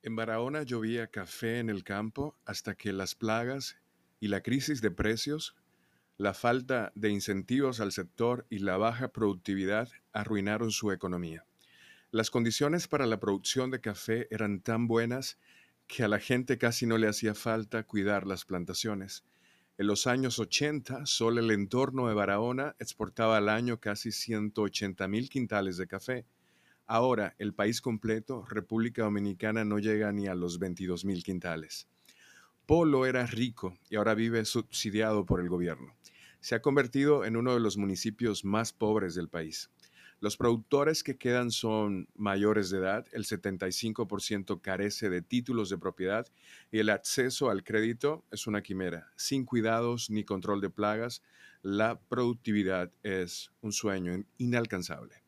En Barahona llovía café en el campo hasta que las plagas y la crisis de precios, la falta de incentivos al sector y la baja productividad arruinaron su economía. Las condiciones para la producción de café eran tan buenas que a la gente casi no le hacía falta cuidar las plantaciones. En los años 80, solo el entorno de Barahona exportaba al año casi 180 mil quintales de café Ahora, el país completo, República Dominicana, no llega ni a los 22 mil quintales. Polo era rico y ahora vive subsidiado por el gobierno. Se ha convertido en uno de los municipios más pobres del país. Los productores que quedan son mayores de edad, el 75% carece de títulos de propiedad y el acceso al crédito es una quimera. Sin cuidados ni control de plagas, la productividad es un sueño inalcanzable.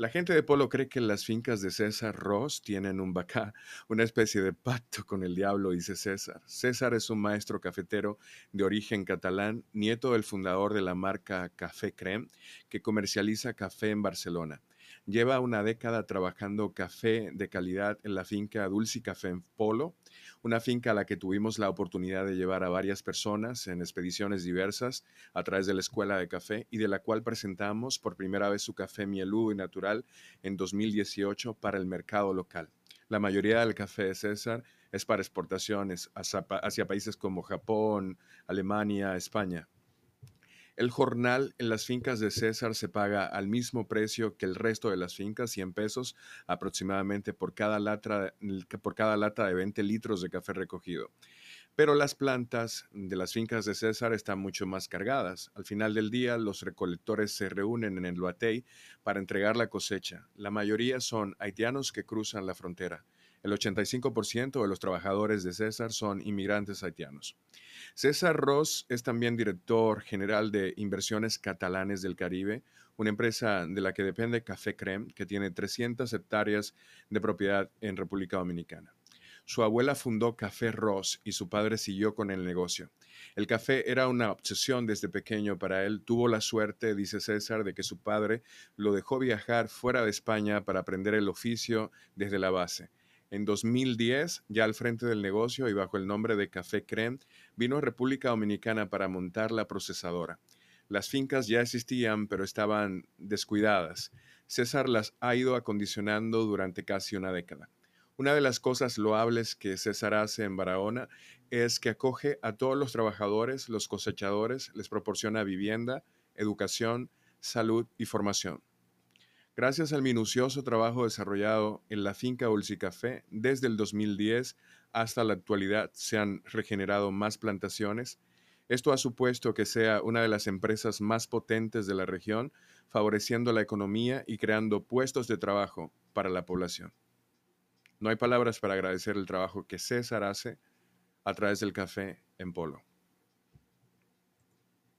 La gente de Polo cree que las fincas de César Ross tienen un bacá, una especie de pacto con el diablo, dice César. César es un maestro cafetero de origen catalán, nieto del fundador de la marca Café Creme, que comercializa café en Barcelona. Lleva una década trabajando café de calidad en la finca Dulce Café en Polo, una finca a la que tuvimos la oportunidad de llevar a varias personas en expediciones diversas a través de la Escuela de Café y de la cual presentamos por primera vez su café mieludo y natural en 2018 para el mercado local. La mayoría del café de César es para exportaciones hacia países como Japón, Alemania, España. El jornal en las fincas de César se paga al mismo precio que el resto de las fincas, 100 pesos aproximadamente por cada, lata, por cada lata de 20 litros de café recogido. Pero las plantas de las fincas de César están mucho más cargadas. Al final del día, los recolectores se reúnen en el Luatey para entregar la cosecha. La mayoría son haitianos que cruzan la frontera. El 85% de los trabajadores de César son inmigrantes haitianos. César Ross es también director general de Inversiones Catalanes del Caribe, una empresa de la que depende Café Creme, que tiene 300 hectáreas de propiedad en República Dominicana. Su abuela fundó Café Ross y su padre siguió con el negocio. El café era una obsesión desde pequeño para él. Tuvo la suerte, dice César, de que su padre lo dejó viajar fuera de España para aprender el oficio desde la base. En 2010, ya al frente del negocio y bajo el nombre de Café Creme, vino a República Dominicana para montar la procesadora. Las fincas ya existían, pero estaban descuidadas. César las ha ido acondicionando durante casi una década. Una de las cosas loables que César hace en Barahona es que acoge a todos los trabajadores, los cosechadores, les proporciona vivienda, educación, salud y formación. Gracias al minucioso trabajo desarrollado en la finca Café desde el 2010 hasta la actualidad se han regenerado más plantaciones. Esto ha supuesto que sea una de las empresas más potentes de la región, favoreciendo la economía y creando puestos de trabajo para la población. No hay palabras para agradecer el trabajo que César hace a través del café en Polo.